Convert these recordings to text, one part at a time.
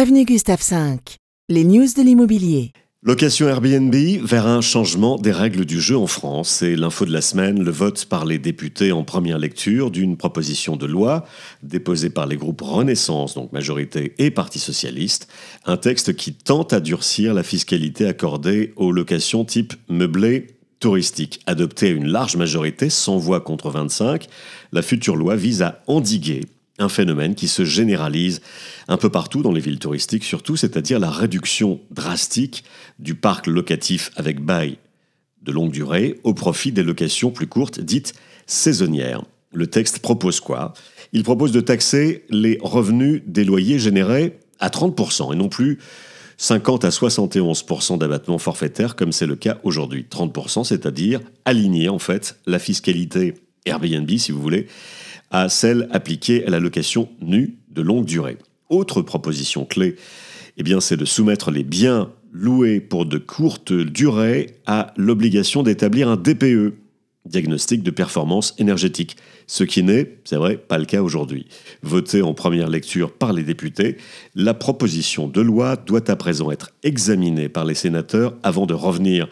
Avenue Gustave V, les news de l'immobilier. Location Airbnb vers un changement des règles du jeu en France. C'est l'info de la semaine, le vote par les députés en première lecture d'une proposition de loi déposée par les groupes Renaissance, donc majorité et Parti socialiste. Un texte qui tente à durcir la fiscalité accordée aux locations type meublé touristique. Adopté à une large majorité, 100 voix contre 25, la future loi vise à endiguer un phénomène qui se généralise un peu partout dans les villes touristiques surtout, c'est-à-dire la réduction drastique du parc locatif avec bail de longue durée au profit des locations plus courtes dites saisonnières. Le texte propose quoi? Il propose de taxer les revenus des loyers générés à 30% et non plus 50 à 71% d'abattement forfaitaire comme c'est le cas aujourd'hui. 30%, c'est-à-dire aligner en fait la fiscalité Airbnb, si vous voulez, à celle appliquée à la location nue de longue durée. Autre proposition clé, eh bien, c'est de soumettre les biens loués pour de courtes durées à l'obligation d'établir un DPE, diagnostic de performance énergétique, ce qui n'est, c'est vrai, pas le cas aujourd'hui. Votée en première lecture par les députés, la proposition de loi doit à présent être examinée par les sénateurs avant de revenir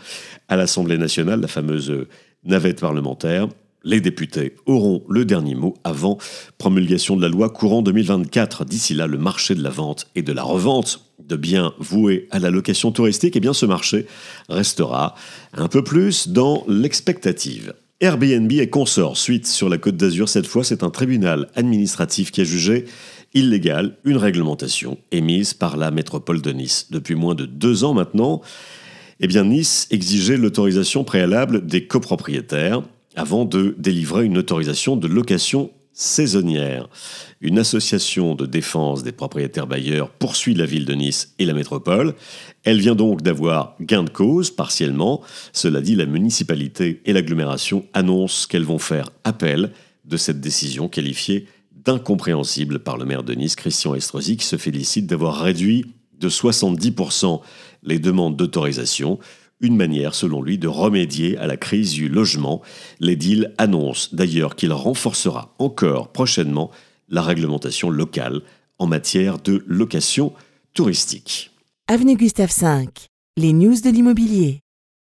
à l'Assemblée nationale, la fameuse navette parlementaire, les députés auront le dernier mot avant promulgation de la loi courant 2024. D'ici là, le marché de la vente et de la revente de biens voués à la location touristique, eh bien ce marché restera un peu plus dans l'expectative. Airbnb et consort suite sur la Côte d'Azur. Cette fois, c'est un tribunal administratif qui a jugé illégale une réglementation émise par la métropole de Nice. Depuis moins de deux ans maintenant, eh Nice exigeait l'autorisation préalable des copropriétaires avant de délivrer une autorisation de location saisonnière. Une association de défense des propriétaires bailleurs poursuit la ville de Nice et la métropole. Elle vient donc d'avoir gain de cause partiellement. Cela dit, la municipalité et l'agglomération annoncent qu'elles vont faire appel de cette décision qualifiée d'incompréhensible par le maire de Nice, Christian Estrosi, qui se félicite d'avoir réduit de 70% les demandes d'autorisation, une manière, selon lui, de remédier à la crise du logement. L'édile annonce d'ailleurs qu'il renforcera encore prochainement la réglementation locale en matière de location touristique. Avenue Gustave V, les news de l'immobilier.